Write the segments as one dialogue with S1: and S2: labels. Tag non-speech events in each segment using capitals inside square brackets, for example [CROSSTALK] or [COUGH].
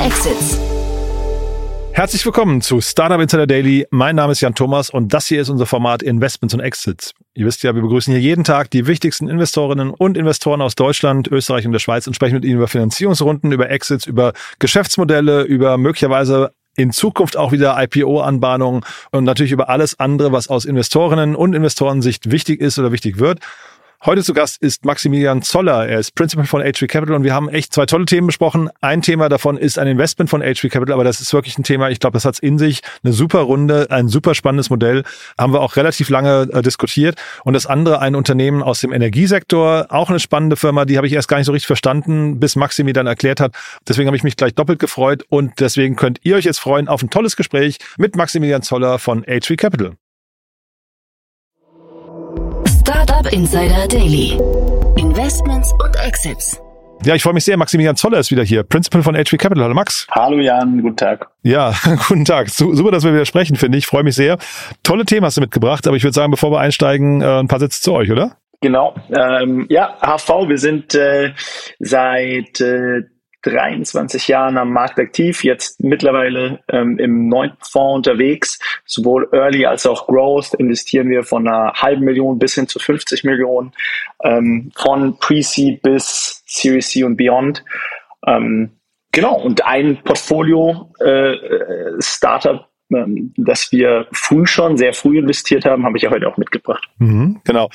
S1: Exits.
S2: Herzlich willkommen zu Startup Insider Daily. Mein Name ist Jan Thomas und das hier ist unser Format Investments und Exits. Ihr wisst ja, wir begrüßen hier jeden Tag die wichtigsten Investorinnen und Investoren aus Deutschland, Österreich und der Schweiz und sprechen mit ihnen über Finanzierungsrunden, über Exits, über Geschäftsmodelle, über möglicherweise in Zukunft auch wieder IPO-Anbahnungen und natürlich über alles andere, was aus Investorinnen und Investorensicht wichtig ist oder wichtig wird. Heute zu Gast ist Maximilian Zoller. Er ist Principal von H3 Capital und wir haben echt zwei tolle Themen besprochen. Ein Thema davon ist ein Investment von H3 Capital, aber das ist wirklich ein Thema, ich glaube, das hat's in sich. Eine super Runde, ein super spannendes Modell. Haben wir auch relativ lange äh, diskutiert. Und das andere, ein Unternehmen aus dem Energiesektor, auch eine spannende Firma, die habe ich erst gar nicht so richtig verstanden, bis Maximi dann erklärt hat. Deswegen habe ich mich gleich doppelt gefreut und deswegen könnt ihr euch jetzt freuen auf ein tolles Gespräch mit Maximilian Zoller von H3 Capital.
S1: Startup Insider Daily. Investments und Exits.
S2: Ja, ich freue mich sehr. Maximilian Zoller ist wieder hier, Principal von HV Capital. Hallo Max.
S3: Hallo Jan, guten Tag.
S2: Ja, [LAUGHS] guten Tag. Super, dass wir wieder sprechen, finde ich. Freue mich sehr. Tolle Themen hast du mitgebracht, aber ich würde sagen, bevor wir einsteigen, äh, ein paar Sätze zu euch, oder?
S3: Genau. Ähm, ja, HV, wir sind äh, seit äh, 23 Jahren am Markt aktiv, jetzt mittlerweile ähm, im neunten Fonds unterwegs. Sowohl Early als auch Growth investieren wir von einer halben Million bis hin zu 50 Millionen, ähm, von Pre-Seed bis Series C und Beyond. Ähm, genau, und ein Portfolio äh, äh Startup dass wir früh schon, sehr früh investiert haben, habe ich ja heute auch mitgebracht.
S2: Mhm, genau.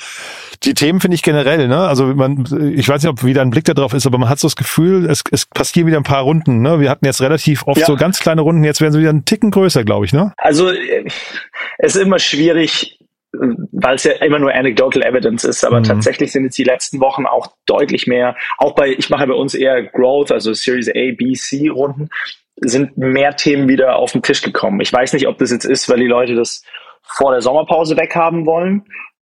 S2: Die Themen finde ich generell, ne? Also man, ich weiß nicht, ob wieder ein Blick darauf ist, aber man hat so das Gefühl, es, es passieren wieder ein paar Runden. Ne? Wir hatten jetzt relativ oft ja. so ganz kleine Runden, jetzt werden sie wieder einen Ticken größer, glaube ich, ne?
S3: Also es ist immer schwierig, weil es ja immer nur anecdotal evidence ist, aber mhm. tatsächlich sind jetzt die letzten Wochen auch deutlich mehr, auch bei, ich mache bei uns eher Growth, also Series A, B, C Runden, sind mehr Themen wieder auf den Tisch gekommen. Ich weiß nicht, ob das jetzt ist, weil die Leute das vor der Sommerpause weghaben wollen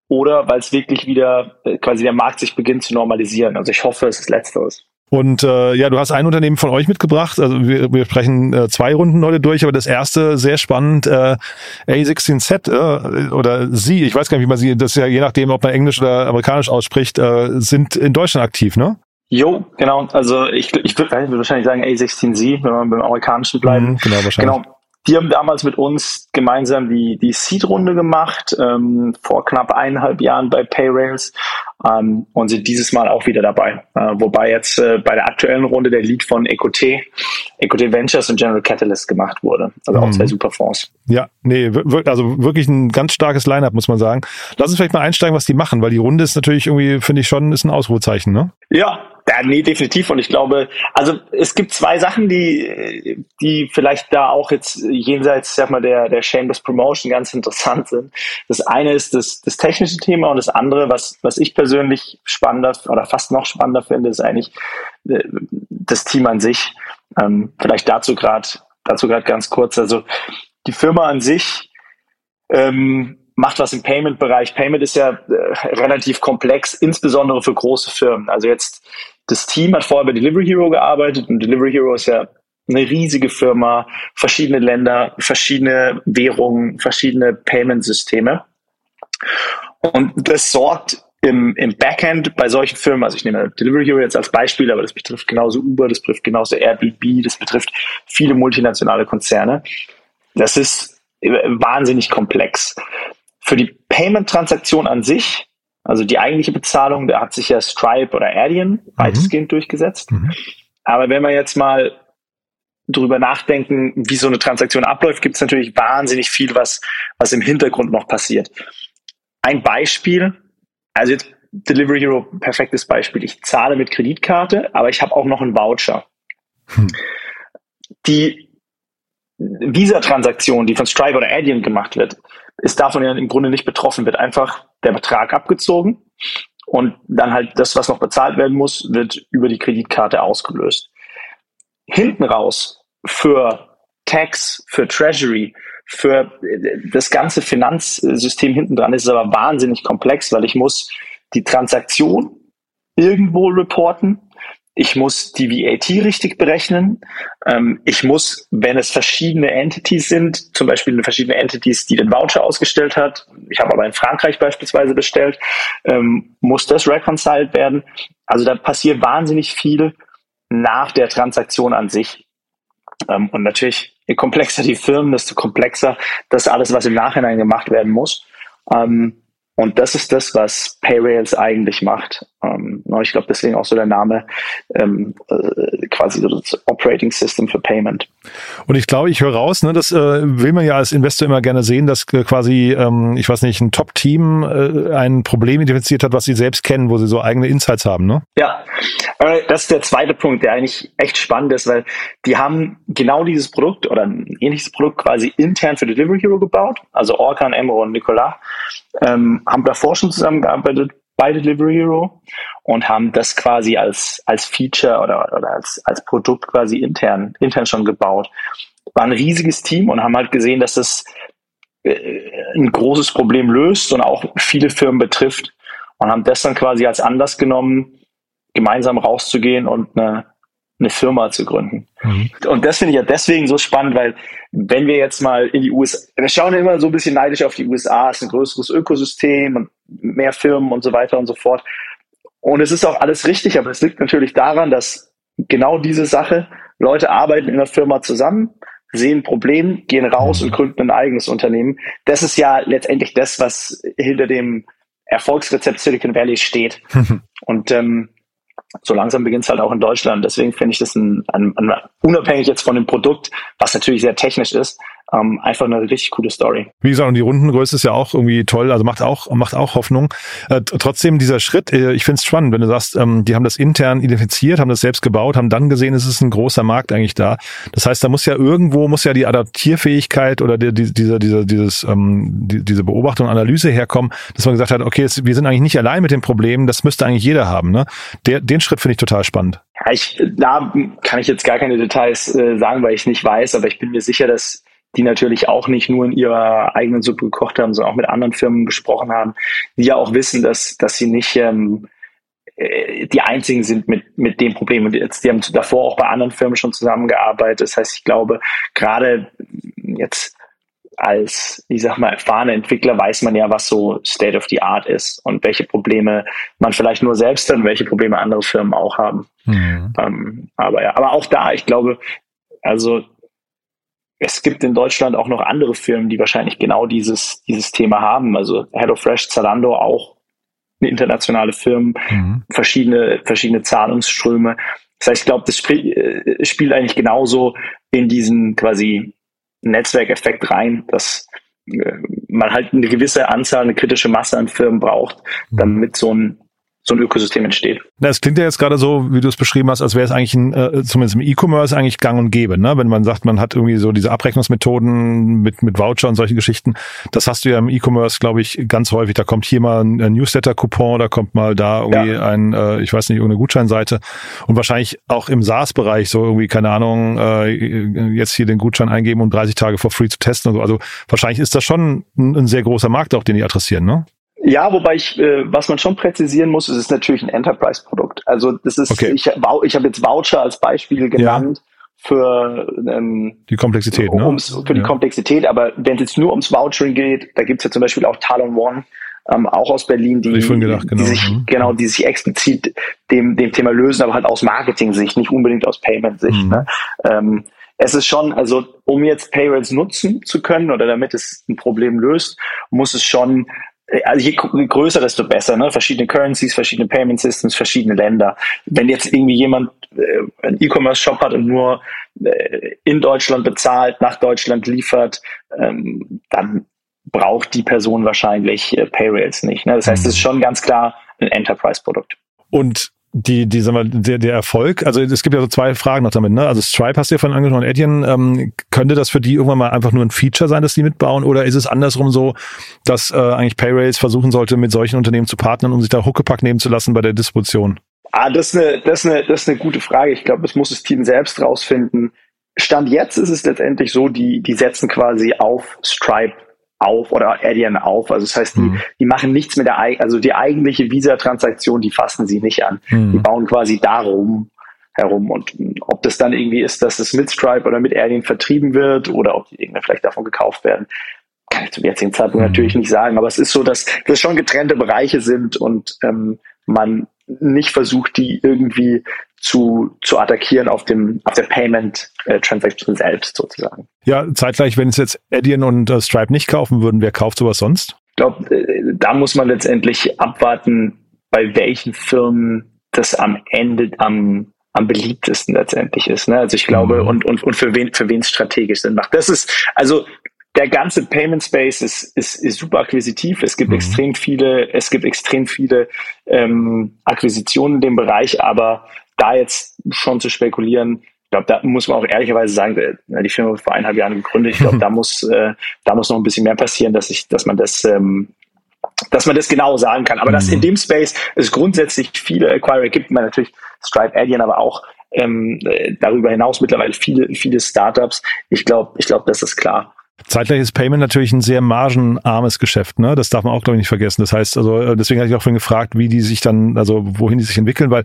S3: oder weil es wirklich wieder äh, quasi der Markt sich beginnt zu normalisieren. Also ich hoffe, es ist letzteres.
S2: Und äh, ja, du hast ein Unternehmen von euch mitgebracht. Also wir, wir sprechen äh, zwei Runden heute durch, aber das erste sehr spannend, äh, A16Z äh, oder Sie, ich weiß gar nicht, wie man sie, das ist ja je nachdem, ob man Englisch oder Amerikanisch ausspricht, äh, sind in Deutschland aktiv, ne?
S3: Jo, genau. Also ich, ich würde würd wahrscheinlich sagen A16Z, wenn wir beim Amerikanischen bleiben. Mhm, genau, wahrscheinlich. Genau. Die haben damals mit uns gemeinsam die, die Seed-Runde gemacht, ähm, vor knapp eineinhalb Jahren bei Payrails ähm, und sind dieses Mal auch wieder dabei. Äh, wobei jetzt äh, bei der aktuellen Runde der Lead von Ecote, Ecote Ventures und General Catalyst gemacht wurde. Also auch mhm. zwei super Fonds.
S2: Ja, nee, also wirklich ein ganz starkes Line-Up, muss man sagen. Lass uns vielleicht mal einsteigen, was die machen, weil die Runde ist natürlich irgendwie, finde ich schon, ist ein Ausrufezeichen, ne?
S3: Ja, ja, nee, definitiv. Und ich glaube, also es gibt zwei Sachen, die, die vielleicht da auch jetzt jenseits, sag mal, der, der Shameless Promotion ganz [LAUGHS] interessant sind. Das eine ist das, das technische Thema und das andere, was, was ich persönlich spannender oder fast noch spannender finde, ist eigentlich äh, das Team an sich. Ähm, vielleicht dazu gerade, dazu gerade ganz kurz. Also die Firma an sich, ähm, macht was im Payment-Bereich. Payment ist ja äh, relativ komplex, insbesondere für große Firmen. Also jetzt das Team hat vorher bei Delivery Hero gearbeitet und Delivery Hero ist ja eine riesige Firma, verschiedene Länder, verschiedene Währungen, verschiedene Payment-Systeme. Und das sorgt im, im Backend bei solchen Firmen, also ich nehme Delivery Hero jetzt als Beispiel, aber das betrifft genauso Uber, das betrifft genauso Airbnb, das betrifft viele multinationale Konzerne. Das ist wahnsinnig komplex. Für die Payment-Transaktion an sich also die eigentliche Bezahlung, da hat sich ja Stripe oder Adyen mhm. weitestgehend durchgesetzt. Mhm. Aber wenn wir jetzt mal drüber nachdenken, wie so eine Transaktion abläuft, gibt es natürlich wahnsinnig viel, was, was im Hintergrund noch passiert. Ein Beispiel, also jetzt Delivery Hero, perfektes Beispiel. Ich zahle mit Kreditkarte, aber ich habe auch noch einen Voucher. Hm. Die Visa-Transaktion, die von Stripe oder Adyen gemacht wird, ist davon ja im Grunde nicht betroffen, wird einfach der Betrag abgezogen und dann halt das, was noch bezahlt werden muss, wird über die Kreditkarte ausgelöst. Hinten raus für Tax, für Treasury, für das ganze Finanzsystem hinten dran ist es aber wahnsinnig komplex, weil ich muss die Transaktion irgendwo reporten, ich muss die VAT richtig berechnen. Ähm, ich muss, wenn es verschiedene Entities sind, zum Beispiel verschiedene Entities, die den Voucher ausgestellt hat, ich habe aber in Frankreich beispielsweise bestellt, ähm, muss das reconciled werden. Also da passiert wahnsinnig viel nach der Transaktion an sich. Ähm, und natürlich, je komplexer die Firmen, desto komplexer das alles, was im Nachhinein gemacht werden muss. Ähm, und das ist das, was Payrails eigentlich macht. Ähm, ich glaube, deswegen auch so der Name ähm, äh, quasi so das Operating System für Payment.
S2: Und ich glaube, ich höre raus, ne, das äh, will man ja als Investor immer gerne sehen, dass äh, quasi, ähm, ich weiß nicht, ein Top-Team äh, ein Problem identifiziert hat, was sie selbst kennen, wo sie so eigene Insights haben, ne?
S3: Ja, das ist der zweite Punkt, der eigentlich echt spannend ist, weil die haben genau dieses Produkt oder ein ähnliches Produkt quasi intern für Delivery Hero gebaut, also Orkan, Emro und Nicolas, ähm, haben davor schon zusammengearbeitet bei Delivery Hero und haben das quasi als, als Feature oder, oder als, als Produkt quasi intern, intern schon gebaut. War ein riesiges Team und haben halt gesehen, dass das äh, ein großes Problem löst und auch viele Firmen betrifft und haben das dann quasi als Anlass genommen, gemeinsam rauszugehen und eine, eine Firma zu gründen. Mhm. Und das finde ich ja deswegen so spannend, weil wenn wir jetzt mal in die USA, wir schauen ja immer so ein bisschen neidisch auf die USA, es ist ein größeres Ökosystem und mehr Firmen und so weiter und so fort. Und es ist auch alles richtig, aber es liegt natürlich daran, dass genau diese Sache, Leute arbeiten in der Firma zusammen, sehen ein Problem, gehen raus mhm. und gründen ein eigenes Unternehmen. Das ist ja letztendlich das, was hinter dem Erfolgsrezept Silicon Valley steht. [LAUGHS] und ähm, so langsam beginnt es halt auch in Deutschland. Deswegen finde ich das ein, ein, ein, unabhängig jetzt von dem Produkt, was natürlich sehr technisch ist, ähm, einfach eine richtig coole Story.
S2: Wie gesagt, und die Rundengröße ist ja auch irgendwie toll, also macht auch, macht auch Hoffnung. Äh, trotzdem dieser Schritt, äh, ich finde es spannend, wenn du sagst, ähm, die haben das intern identifiziert, haben das selbst gebaut, haben dann gesehen, es ist ein großer Markt eigentlich da. Das heißt, da muss ja irgendwo, muss ja die Adaptierfähigkeit oder die, die, diese, diese, dieses, ähm, die, diese Beobachtung und Analyse herkommen, dass man gesagt hat, okay, es, wir sind eigentlich nicht allein mit dem Problem, das müsste eigentlich jeder haben. Ne? Der, den Schritt finde ich total spannend.
S3: Ja, ich, da kann ich jetzt gar keine Details äh, sagen, weil ich nicht weiß, aber ich bin mir sicher, dass die natürlich auch nicht nur in ihrer eigenen Suppe gekocht haben, sondern auch mit anderen Firmen gesprochen haben, die ja auch wissen, dass, dass sie nicht ähm, äh, die einzigen sind mit, mit dem Problem. Und jetzt, die haben davor auch bei anderen Firmen schon zusammengearbeitet. Das heißt, ich glaube, gerade jetzt als, ich sag mal, erfahrener Entwickler weiß man ja, was so State of the Art ist und welche Probleme man vielleicht nur selbst hat und welche Probleme andere Firmen auch haben. Mhm. Ähm, aber ja, aber auch da, ich glaube, also es gibt in Deutschland auch noch andere Firmen, die wahrscheinlich genau dieses, dieses Thema haben. Also HelloFresh, Zalando auch eine internationale Firmen, mhm. verschiedene, verschiedene Zahlungsströme. Das heißt, ich glaube, das spiel, äh, spielt eigentlich genauso in diesen quasi Netzwerkeffekt rein, dass äh, man halt eine gewisse Anzahl, eine kritische Masse an Firmen braucht, mhm. damit so ein so ein Ökosystem entsteht.
S2: Das klingt ja jetzt gerade so, wie du es beschrieben hast, als wäre es eigentlich ein, äh, zumindest im E-Commerce eigentlich gang und gäbe, ne? Wenn man sagt, man hat irgendwie so diese Abrechnungsmethoden mit, mit Voucher und solchen Geschichten. Das hast du ja im E-Commerce, glaube ich, ganz häufig. Da kommt hier mal ein Newsletter-Coupon, da kommt mal da irgendwie ja. ein, äh, ich weiß nicht, irgendeine Gutscheinseite. Und wahrscheinlich auch im SaaS-Bereich so irgendwie, keine Ahnung, äh, jetzt hier den Gutschein eingeben, um 30 Tage for free zu testen und so. Also wahrscheinlich ist das schon ein, ein sehr großer Markt auch, den die adressieren, ne?
S3: Ja, wobei ich, äh, was man schon präzisieren muss, ist es natürlich ein Enterprise-Produkt. Also das ist, okay. ich, ich habe jetzt Voucher als Beispiel genannt. Ja. Für
S2: ähm, die Komplexität, ne?
S3: Ums, für die Komplexität, aber wenn es jetzt nur ums Vouchering geht, da gibt's ja zum Beispiel auch Talon One, ähm, auch aus Berlin, die,
S2: gedacht, genau.
S3: die sich mhm. genau, die sich explizit dem, dem Thema lösen, aber halt aus Marketing-Sicht, nicht unbedingt aus Payment-Sicht. Mhm. Ne? Ähm, es ist schon, also um jetzt Payrolls nutzen zu können oder damit es ein Problem löst, muss es schon also je größer, desto besser, ne? Verschiedene Currencies, verschiedene Payment Systems, verschiedene Länder. Wenn jetzt irgendwie jemand äh, einen E-Commerce-Shop hat und nur äh, in Deutschland bezahlt, nach Deutschland liefert, ähm, dann braucht die Person wahrscheinlich äh, Payrails nicht. Ne? Das heißt, es ist schon ganz klar ein Enterprise-Produkt.
S2: Und die, die, sagen wir, der, der Erfolg, also es gibt ja so zwei Fragen noch damit, ne? Also Stripe hast du ja von angesprochen, Etienne, ähm, könnte das für die irgendwann mal einfach nur ein Feature sein, dass die mitbauen, oder ist es andersrum so, dass äh, eigentlich Payrails versuchen sollte, mit solchen Unternehmen zu partnern, um sich da Huckepack nehmen zu lassen bei der Distribution?
S3: Ah, das ist eine, das ist eine, das ist eine gute Frage. Ich glaube, das muss das Team selbst rausfinden. Stand jetzt ist es letztendlich so, die, die setzen quasi auf Stripe auf oder Adyen auf. Also das heißt, die, mhm. die machen nichts mit der, also die eigentliche Visa-Transaktion, die fassen sie nicht an. Mhm. Die bauen quasi darum herum. Und ob das dann irgendwie ist, dass es mit Stripe oder mit Adyen vertrieben wird oder ob die irgendwie vielleicht davon gekauft werden, kann ich zum jetzigen Zeitpunkt mhm. natürlich nicht sagen. Aber es ist so, dass das schon getrennte Bereiche sind und ähm, man nicht versucht, die irgendwie zu, zu attackieren auf dem, auf der Payment äh, Transaction selbst sozusagen.
S2: Ja, zeitgleich, wenn es jetzt Adyen und äh, Stripe nicht kaufen würden, wer kauft sowas sonst?
S3: Ich glaube, äh, da muss man letztendlich abwarten, bei welchen Firmen das am Ende am am beliebtesten letztendlich ist. Ne? Also ich glaube, mhm. und, und, und für wen für wen es strategisch Sinn macht. Das ist, also der ganze Payment Space ist, ist, ist super akquisitiv. Es gibt mhm. extrem viele, es gibt extrem viele ähm, Akquisitionen in dem Bereich, aber da jetzt schon zu spekulieren, ich glaube, da muss man auch ehrlicherweise sagen, die Firma wurde vor eineinhalb Jahren gegründet. Ich glaube, [LAUGHS] da muss, äh, da muss noch ein bisschen mehr passieren, dass ich, dass man das, ähm, dass man das genau sagen kann. Aber mhm. dass in dem Space es grundsätzlich viele Acquirer gibt, man natürlich Stripe, Adyen, aber auch ähm, äh, darüber hinaus mittlerweile viele, viele Startups. Ich glaube, ich glaube, das ist klar.
S2: Zeitgleich Payment natürlich ein sehr margenarmes Geschäft, ne? Das darf man auch, glaube ich, nicht vergessen. Das heißt, also äh, deswegen hatte ich auch vorhin gefragt, wie die sich dann, also wohin die sich entwickeln, weil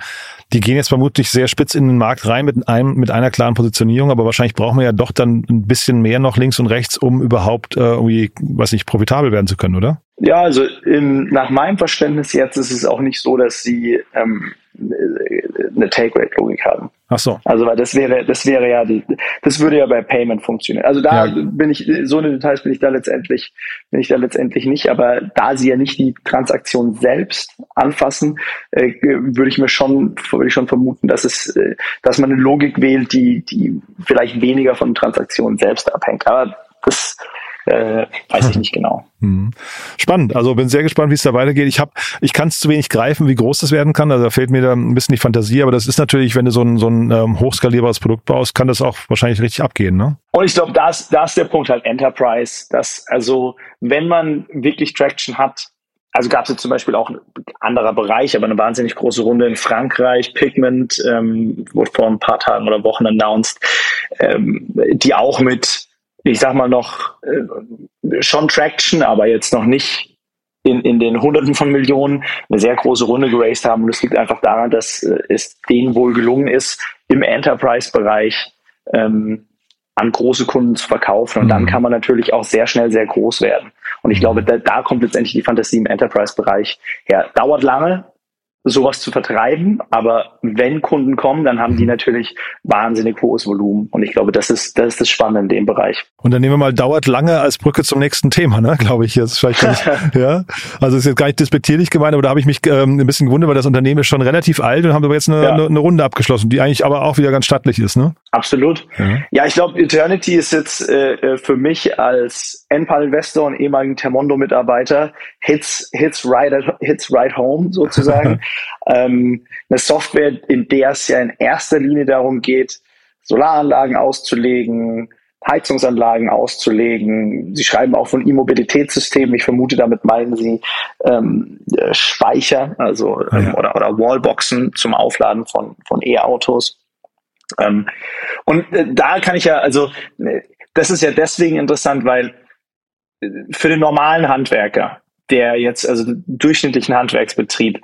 S2: die gehen jetzt vermutlich sehr spitz in den Markt rein mit einem, mit einer klaren Positionierung, aber wahrscheinlich brauchen wir ja doch dann ein bisschen mehr noch links und rechts, um überhaupt äh, irgendwie, weiß nicht, profitabel werden zu können, oder?
S3: Ja, also im, nach meinem Verständnis jetzt ist es auch nicht so, dass sie ähm, eine Take-Rate-Logik haben.
S2: Ach so.
S3: Also weil das wäre, das wäre ja die, das würde ja bei Payment funktionieren. Also da ja. bin ich, so eine Details bin ich da letztendlich, bin ich da letztendlich nicht, aber da sie ja nicht die Transaktion selbst anfassen, äh, würde ich mir schon, würde ich schon vermuten, dass es, äh, dass man eine Logik wählt, die, die vielleicht weniger von Transaktionen selbst abhängt. Aber das, äh, weiß ich nicht genau. [LAUGHS]
S2: Hm. Spannend. Also bin sehr gespannt, wie es da weitergeht. Ich habe, ich kann es zu wenig greifen, wie groß das werden kann. Also da fehlt mir da ein bisschen die Fantasie. Aber das ist natürlich, wenn du so ein, so ein ähm, hochskalierbares Produkt baust, kann das auch wahrscheinlich richtig abgehen, ne?
S3: Und ich glaube, da ist, da ist der Punkt halt Enterprise. Dass also, wenn man wirklich Traction hat, also gab es jetzt zum Beispiel auch ein anderer Bereich, aber eine wahnsinnig große Runde in Frankreich, Pigment, ähm, wurde vor ein paar Tagen oder Wochen announced, ähm, die auch mit ich sag mal noch äh, schon Traction, aber jetzt noch nicht in, in den Hunderten von Millionen eine sehr große Runde geraced haben. Und das liegt einfach daran, dass äh, es denen wohl gelungen ist, im Enterprise-Bereich ähm, an große Kunden zu verkaufen. Und mhm. dann kann man natürlich auch sehr schnell sehr groß werden. Und ich mhm. glaube, da, da kommt letztendlich die Fantasie im Enterprise-Bereich her. Dauert lange, sowas zu vertreiben. Aber wenn Kunden kommen, dann haben die mhm. natürlich wahnsinnig hohes Volumen. Und ich glaube, das ist, das ist das Spannende in dem Bereich.
S2: Und dann nehmen wir mal dauert lange als Brücke zum nächsten Thema, ne? glaube ich. Jetzt vielleicht nicht, [LAUGHS] ja. Also ist jetzt gar nicht despektierlich gemeint, aber da habe ich mich ähm, ein bisschen gewundert, weil das Unternehmen ist schon relativ alt und haben aber jetzt eine, ja. eine, eine, Runde abgeschlossen, die eigentlich aber auch wieder ganz stattlich ist, ne?
S3: Absolut. Ja, ja ich glaube, Eternity ist jetzt äh, äh für mich als Enpal-Investor und ehemaligen Termondo-Mitarbeiter Hits, Hits, right at, Hits right home sozusagen. [LAUGHS] ähm, eine Software, in der es ja in erster Linie darum geht, Solaranlagen auszulegen, Heizungsanlagen auszulegen. Sie schreiben auch von E-Mobilitätssystemen. Ich vermute, damit meinen Sie ähm, äh, Speicher, also ähm, ja. oder, oder Wallboxen zum Aufladen von, von E-Autos. Ähm, und äh, da kann ich ja, also äh, das ist ja deswegen interessant, weil äh, für den normalen Handwerker, der jetzt, also durchschnittlichen Handwerksbetrieb,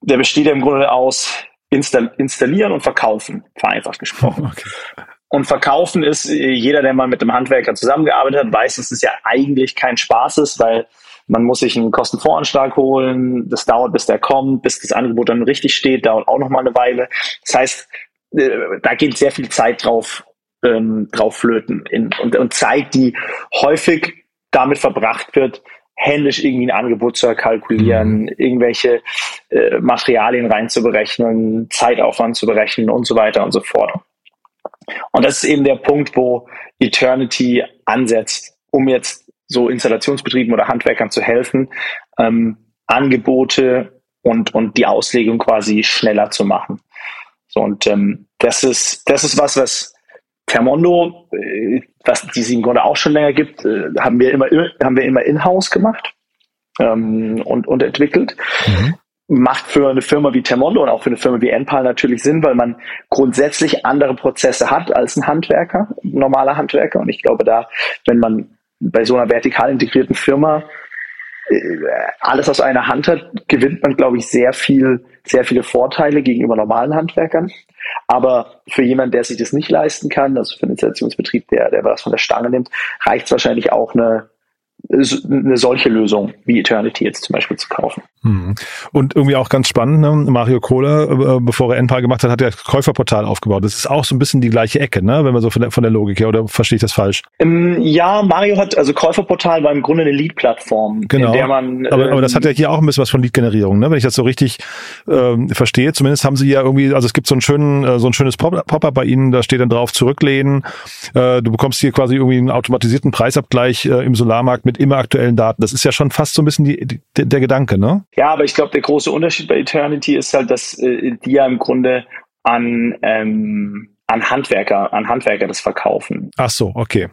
S3: der besteht ja im Grunde aus installieren und verkaufen, vereinfacht gesprochen. Okay. Und verkaufen ist, äh, jeder, der mal mit einem Handwerker zusammengearbeitet hat, weiß, dass es ja eigentlich kein Spaß ist, weil man muss sich einen Kostenvoranschlag holen, das dauert, bis der kommt, bis das Angebot dann richtig steht, dauert auch noch mal eine Weile. Das heißt, äh, da geht sehr viel Zeit drauf, ähm, drauf flöten in, und, und Zeit, die häufig damit verbracht wird, händisch irgendwie ein Angebot zu kalkulieren, mhm. irgendwelche äh, Materialien reinzuberechnen, Zeitaufwand zu berechnen und so weiter und so fort. Und das ist eben der Punkt, wo Eternity ansetzt, um jetzt so Installationsbetrieben oder Handwerkern zu helfen, ähm, Angebote und, und die Auslegung quasi schneller zu machen. So, und ähm, das ist, das ist was, was Termondo, äh, was die es im Grunde auch schon länger gibt, äh, haben wir immer, haben wir immer in-house gemacht ähm, und, und entwickelt. Mhm. Macht für eine Firma wie Termondo und auch für eine Firma wie Enpal natürlich Sinn, weil man grundsätzlich andere Prozesse hat als ein Handwerker, ein normaler Handwerker. Und ich glaube, da, wenn man bei so einer vertikal integrierten Firma äh, alles aus einer Hand hat, gewinnt man, glaube ich, sehr viel, sehr viele Vorteile gegenüber normalen Handwerkern. Aber für jemanden, der sich das nicht leisten kann, also für einen Installationsbetrieb, der, der was von der Stange nimmt, reicht es wahrscheinlich auch eine, eine solche Lösung wie Eternity jetzt zum Beispiel zu kaufen.
S2: Hm. Und irgendwie auch ganz spannend, ne? Mario Kohler, äh, bevor er Enpal gemacht hat, hat er das Käuferportal aufgebaut. Das ist auch so ein bisschen die gleiche Ecke, ne? wenn man so von der, von der Logik her, oder verstehe ich das falsch?
S3: Ähm, ja, Mario hat, also Käuferportal war im Grunde eine Lead-Plattform,
S2: genau.
S3: in der man...
S2: aber, ähm, aber das hat ja hier auch ein bisschen was von Lead-Generierung, ne? wenn ich das so richtig ähm, verstehe. Zumindest haben sie ja irgendwie, also es gibt so einen schönen, äh, so ein schönes Pop-up bei ihnen, da steht dann drauf, zurücklehnen. Äh, du bekommst hier quasi irgendwie einen automatisierten Preisabgleich äh, im Solarmarkt mit immer aktuellen Daten. Das ist ja schon fast so ein bisschen die, die, der Gedanke, ne?
S3: Ja, aber ich glaube, der große Unterschied bei Eternity ist halt, dass äh, die ja im Grunde an, ähm, an Handwerker, an Handwerker das verkaufen.
S2: Ach so, okay.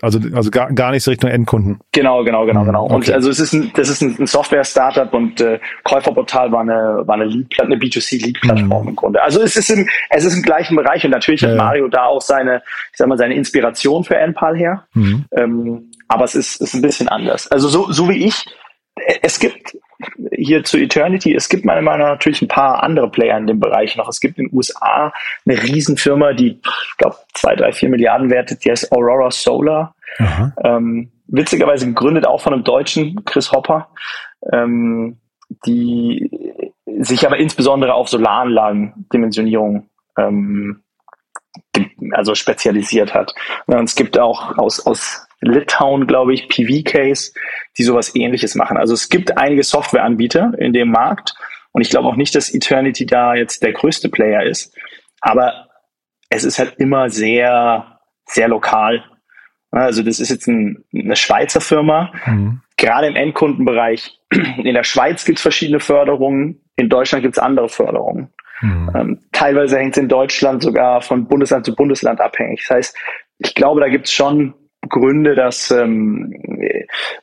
S2: Also, also gar, gar nicht so Richtung Endkunden.
S3: Genau, genau, genau, genau. Okay. Und also es ist ein, das ist ein, ein Software-Startup und äh, Käuferportal war eine, war eine, Lead, eine B2C-Lead-Plattform mhm. im Grunde. Also es ist im, es ist im gleichen Bereich und natürlich ja, hat Mario da auch seine, ich sag mal, seine Inspiration für NPAL her. Mhm. Ähm, aber es ist, ist ein bisschen anders. Also so, so wie ich, es gibt hier zu Eternity, es gibt meiner Meinung nach natürlich ein paar andere Player in dem Bereich noch. Es gibt in den USA eine Riesenfirma, die, ich glaube, zwei, drei, vier Milliarden wertet, die heißt Aurora Solar. Ähm, witzigerweise gegründet auch von einem Deutschen, Chris Hopper, ähm, die sich aber insbesondere auf Solaranlagen-Dimensionierung ähm, also spezialisiert hat. Und es gibt auch aus, aus Litauen, glaube ich, PV-Case, die sowas ähnliches machen. Also es gibt einige Softwareanbieter in dem Markt und ich glaube auch nicht, dass Eternity da jetzt der größte Player ist. Aber es ist halt immer sehr, sehr lokal. Also das ist jetzt ein, eine Schweizer Firma. Mhm. Gerade im Endkundenbereich. In der Schweiz gibt es verschiedene Förderungen. In Deutschland gibt es andere Förderungen. Mhm. Ähm, teilweise hängt es in Deutschland sogar von Bundesland zu Bundesland abhängig. Das heißt, ich glaube, da gibt es schon Gründe, dass ähm,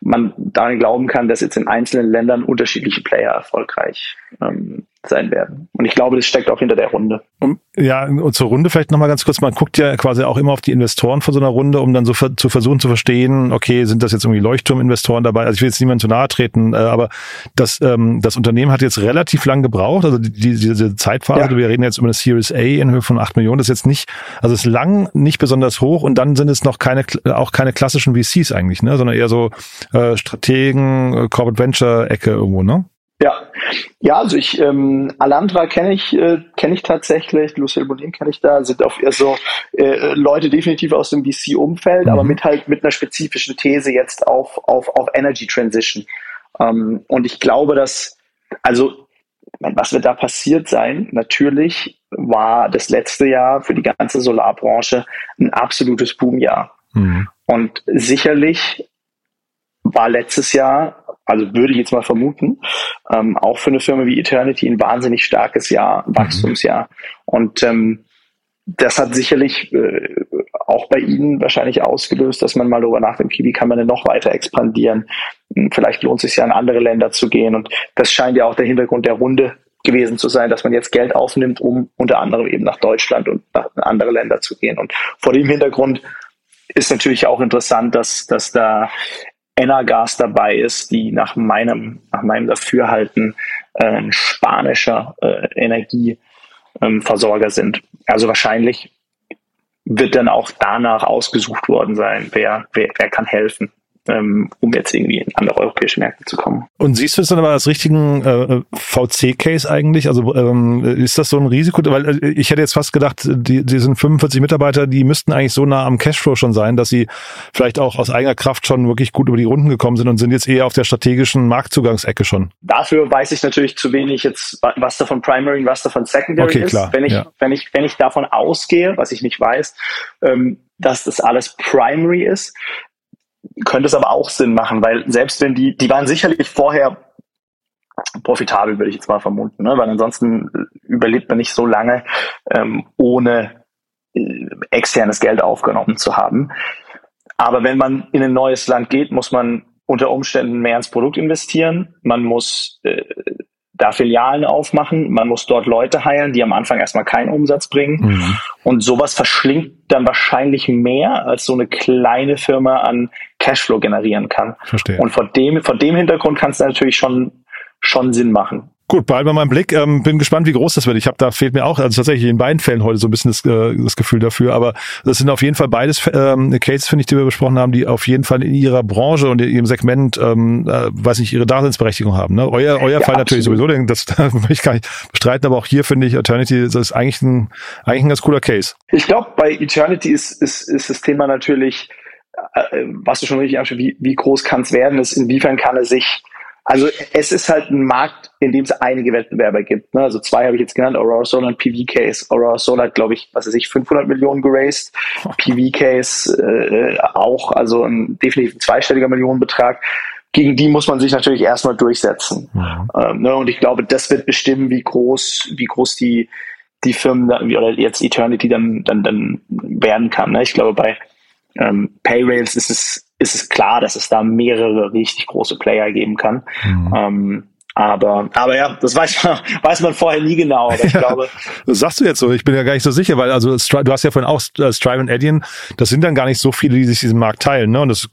S3: man daran glauben kann, dass jetzt in einzelnen Ländern unterschiedliche Player erfolgreich ähm, sein werden. Und ich glaube, das steckt auch hinter der Runde.
S2: Und, ja, und zur Runde vielleicht nochmal ganz kurz. Man guckt ja quasi auch immer auf die Investoren von so einer Runde, um dann so ver zu versuchen zu verstehen, okay, sind das jetzt irgendwie Leuchtturminvestoren dabei? Also ich will jetzt niemand zu nahe treten, äh, aber das, ähm, das Unternehmen hat jetzt relativ lang gebraucht, also die, diese Zeitphase, ja. wir reden jetzt über eine Series A in Höhe von acht Millionen, das ist jetzt nicht, also ist lang, nicht besonders hoch und dann sind es noch keine, auch keine klassischen VCs eigentlich, ne, sondern eher so äh, Strategen, äh, Corporate Venture Ecke irgendwo, ne?
S3: Ja, ja, also ich ähm, Alandra kenne ich äh, kenne ich tatsächlich, Lucille Bonin kenne ich da, sind auch eher so äh, Leute definitiv aus dem VC-Umfeld, mhm. aber mit halt mit einer spezifischen These jetzt auf auf auf Energy Transition. Ähm, und ich glaube, dass also was wird da passiert sein? Natürlich war das letzte Jahr für die ganze Solarbranche ein absolutes Boomjahr. Mhm. Und sicherlich war letztes Jahr also würde ich jetzt mal vermuten, ähm, auch für eine Firma wie Eternity ein wahnsinnig starkes Jahr, mhm. Wachstumsjahr. Und ähm, das hat sicherlich äh, auch bei Ihnen wahrscheinlich ausgelöst, dass man mal darüber nachdenkt, wie kann man denn noch weiter expandieren? Hm, vielleicht lohnt es sich ja in andere Länder zu gehen. Und das scheint ja auch der Hintergrund der Runde gewesen zu sein, dass man jetzt Geld aufnimmt, um unter anderem eben nach Deutschland und nach andere Länder zu gehen. Und vor dem Hintergrund ist natürlich auch interessant, dass, dass da Energas dabei ist, die nach meinem, nach meinem Dafürhalten äh, ein spanischer äh, Energieversorger ähm, sind. Also wahrscheinlich wird dann auch danach ausgesucht worden sein, wer, wer, wer kann helfen ähm, um jetzt irgendwie in andere europäische Märkte zu kommen.
S2: Und siehst du es dann aber als richtigen äh, VC-Case eigentlich? Also ähm, ist das so ein Risiko? Weil äh, ich hätte jetzt fast gedacht, die, die sind 45 Mitarbeiter, die müssten eigentlich so nah am Cashflow schon sein, dass sie vielleicht auch aus eigener Kraft schon wirklich gut über die Runden gekommen sind und sind jetzt eher auf der strategischen Marktzugangsecke schon.
S3: Dafür weiß ich natürlich zu wenig jetzt, was davon Primary und was davon Secondary
S2: okay,
S3: ist.
S2: Klar,
S3: wenn ich,
S2: ja.
S3: wenn ich, wenn ich davon ausgehe, was ich nicht weiß, ähm, dass das alles Primary ist, könnte es aber auch Sinn machen, weil selbst wenn die, die waren sicherlich vorher profitabel, würde ich jetzt mal vermuten, ne? weil ansonsten überlebt man nicht so lange, ähm, ohne äh, externes Geld aufgenommen zu haben. Aber wenn man in ein neues Land geht, muss man unter Umständen mehr ins Produkt investieren. Man muss äh, da Filialen aufmachen, man muss dort Leute heiren, die am Anfang erstmal keinen Umsatz bringen. Mhm. Und sowas verschlingt dann wahrscheinlich mehr, als so eine kleine Firma an Cashflow generieren kann.
S2: Verstehe.
S3: Und vor dem, vor dem Hintergrund kann es natürlich schon, schon Sinn machen.
S2: Gut, behalten wir mal im Blick. Ähm, bin gespannt, wie groß das wird. Ich habe da fehlt mir auch, also tatsächlich in beiden Fällen heute so ein bisschen das, äh, das Gefühl dafür. Aber das sind auf jeden Fall beides ähm, Cases, finde ich, die wir besprochen haben, die auf jeden Fall in ihrer Branche und in ihrem Segment, ähm, äh, weiß nicht, ihre Daseinsberechtigung haben. Ne? Euer, euer ja, Fall natürlich sowieso, das [LAUGHS] da will ich gar nicht bestreiten. Aber auch hier finde ich Eternity, das ist eigentlich ein, eigentlich ein ganz cooler Case.
S3: Ich glaube, bei Eternity ist, ist, ist das Thema natürlich, was du schon richtig anschaust, wie, wie groß kann es werden, ist, inwiefern kann er sich also es ist halt ein Markt, in dem es einige Wettbewerber gibt. Ne? Also zwei habe ich jetzt genannt, Aurora Solar und PV Case. Aurora Solar hat, glaube ich, was weiß ich, 500 Millionen geraced. PV Case äh, auch, also ein definitiv zweistelliger Millionenbetrag. Gegen die muss man sich natürlich erstmal durchsetzen. Ja. Ähm, ne? Und ich glaube, das wird bestimmen, wie groß, wie groß die, die Firmen oder jetzt Eternity dann, dann, dann werden kann. Ne? Ich glaube, bei ähm, Payrails ist es ist es klar, dass es da mehrere richtig große Player geben kann. Mhm. Ähm, aber, aber ja, das weiß man, [LAUGHS] weiß man vorher nie genau. Aber ich ja, glaube,
S2: das sagst du jetzt so. Ich bin ja gar nicht so sicher, weil also du hast ja vorhin auch äh, Stripe und Adyen. Das sind dann gar nicht so viele, die sich diesen Markt teilen. Ne? Und das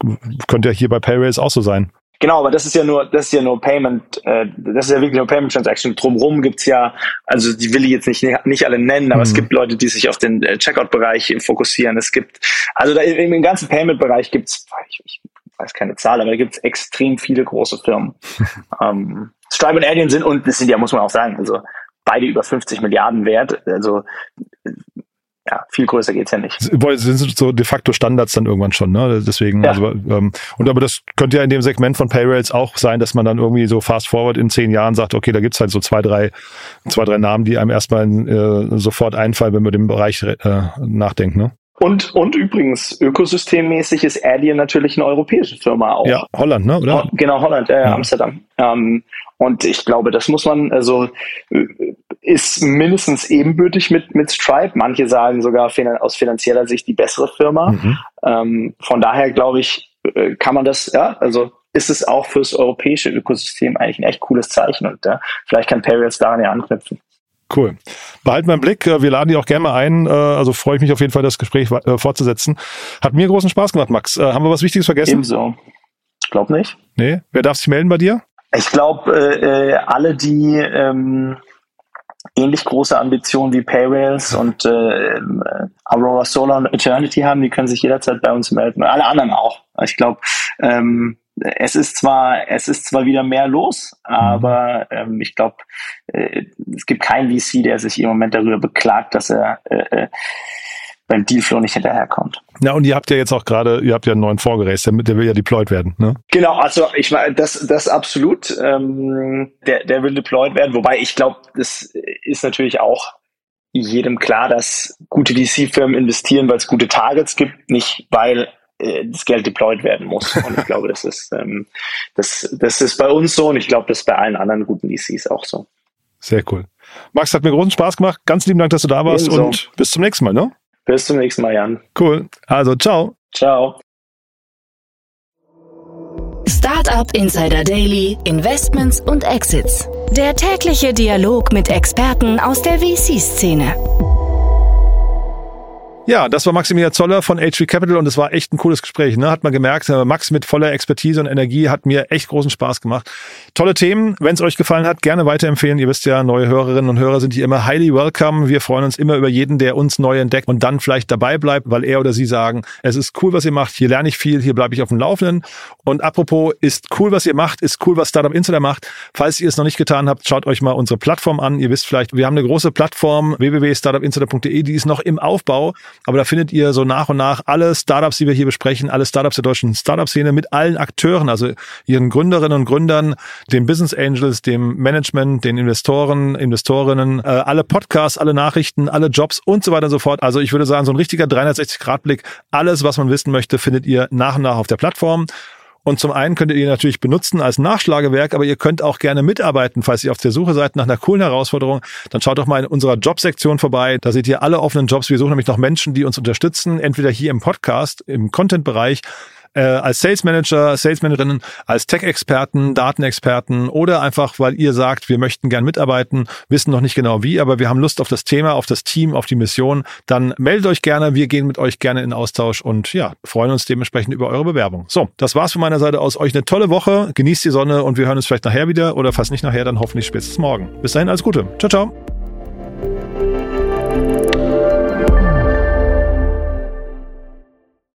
S2: könnte ja hier bei Payrails auch so sein.
S3: Genau, aber das ist ja nur, das ist ja nur Payment, äh, das ist ja wirklich nur Payment Transaction. Drumherum gibt's ja, also die will ich jetzt nicht, nicht alle nennen, aber mhm. es gibt Leute, die sich auf den äh, Checkout-Bereich fokussieren. Es gibt, also da, im ganzen Payment-Bereich gibt's, ich, ich weiß keine Zahl, aber da gibt's extrem viele große Firmen. [LAUGHS] ähm, Stripe und Adyen sind, und das sind ja, muss man auch sagen, also beide über 50 Milliarden wert. Also ja, viel größer geht's ja nicht.
S2: Sind so de facto Standards dann irgendwann schon, ne? Deswegen, ja. also, ähm, und aber das könnte ja in dem Segment von Payrails auch sein, dass man dann irgendwie so fast forward in zehn Jahren sagt, okay, da gibt's halt so zwei, drei, zwei, drei Namen, die einem erstmal äh, sofort einfallen, wenn wir dem Bereich äh, nachdenken, ne?
S3: Und, und übrigens, ökosystemmäßig ist Adyen natürlich eine europäische Firma auch.
S2: Ja, Holland, ne? Oder?
S3: Genau, Holland, äh, ja. Amsterdam. Ähm, und ich glaube, das muss man, also äh, ist mindestens ebenbürtig mit, mit Stripe. Manche sagen sogar aus finanzieller Sicht die bessere Firma. Mhm. Ähm, von daher glaube ich, äh, kann man das, ja, also ist es auch fürs europäische Ökosystem eigentlich ein echt cooles Zeichen und äh, vielleicht kann Perry jetzt daran ja anknüpfen.
S2: Cool. Behalten wir im Blick. Äh, wir laden die auch gerne mal ein. Äh, also freue ich mich auf jeden Fall, das Gespräch fortzusetzen. Hat mir großen Spaß gemacht, Max. Haben wir was Wichtiges vergessen?
S3: Ebenso. Ich glaube nicht.
S2: Nee. Wer darf sich melden bei dir?
S3: Ich glaube, äh, alle, die ähm, ähnlich große Ambitionen wie Payrails und äh, Aurora Solar und Eternity haben, die können sich jederzeit bei uns melden. Alle anderen auch. Ich glaube, ähm, es ist zwar, es ist zwar wieder mehr los, aber ähm, ich glaube, äh, es gibt keinen VC, der sich im Moment darüber beklagt, dass er äh, äh, beim Dealflow nicht hinterherkommt.
S2: Ja, und ihr habt ja jetzt auch gerade, ihr habt ja einen neuen vorgereist, der, der will ja deployed werden, ne?
S3: Genau, also ich meine, das, das absolut, ähm, der, der will deployed werden, wobei ich glaube, das ist natürlich auch jedem klar, dass gute VC-Firmen investieren, weil es gute Targets gibt, nicht weil äh, das Geld deployed werden muss. Und ich glaube, das ist, ähm, das, das ist bei uns so und ich glaube, das ist bei allen anderen guten VCs auch so.
S2: Sehr cool. Max, hat mir großen Spaß gemacht. Ganz lieben Dank, dass du da warst Ebenso. und bis zum nächsten Mal, ne?
S3: Bis zum nächsten Mal, Jan.
S2: Cool. Also, ciao.
S3: Ciao.
S1: Startup Insider Daily, Investments und Exits. Der tägliche Dialog mit Experten aus der VC-Szene.
S2: Ja, das war Maximilian Zoller von H3 Capital und es war echt ein cooles Gespräch. Ne? Hat man gemerkt, äh, Max mit voller Expertise und Energie hat mir echt großen Spaß gemacht. Tolle Themen. Wenn es euch gefallen hat, gerne weiterempfehlen. Ihr wisst ja, neue Hörerinnen und Hörer sind hier immer highly welcome. Wir freuen uns immer über jeden, der uns neu entdeckt und dann vielleicht dabei bleibt, weil er oder sie sagen, es ist cool, was ihr macht. Hier lerne ich viel, hier bleibe ich auf dem Laufenden. Und apropos, ist cool, was ihr macht, ist cool, was Startup Insider macht. Falls ihr es noch nicht getan habt, schaut euch mal unsere Plattform an. Ihr wisst vielleicht, wir haben eine große Plattform www.startupinsider.de, die ist noch im Aufbau. Aber da findet ihr so nach und nach alle Startups, die wir hier besprechen, alle Startups der deutschen Startup-Szene mit allen Akteuren, also ihren Gründerinnen und Gründern, den Business Angels, dem Management, den Investoren, Investorinnen, äh, alle Podcasts, alle Nachrichten, alle Jobs und so weiter und so fort. Also ich würde sagen, so ein richtiger 360-Grad-Blick. Alles, was man wissen möchte, findet ihr nach und nach auf der Plattform. Und zum einen könnt ihr die natürlich benutzen als Nachschlagewerk, aber ihr könnt auch gerne mitarbeiten, falls ihr auf der Suche seid nach einer coolen Herausforderung. Dann schaut doch mal in unserer Jobsektion vorbei. Da seht ihr alle offenen Jobs. Wir suchen nämlich noch Menschen, die uns unterstützen, entweder hier im Podcast, im Content-Bereich, äh, als Sales Manager, Sales Managerinnen, als Tech-Experten, Datenexperten oder einfach, weil ihr sagt, wir möchten gern mitarbeiten, wissen noch nicht genau wie, aber wir haben Lust auf das Thema, auf das Team, auf die Mission, dann meldet euch gerne. Wir gehen mit euch gerne in Austausch und ja, freuen uns dementsprechend über eure Bewerbung. So, das war's von meiner Seite aus. Euch eine tolle Woche. Genießt die Sonne und wir hören uns vielleicht nachher wieder oder fast nicht nachher, dann hoffentlich spätestens morgen. Bis dahin, alles Gute. Ciao, ciao.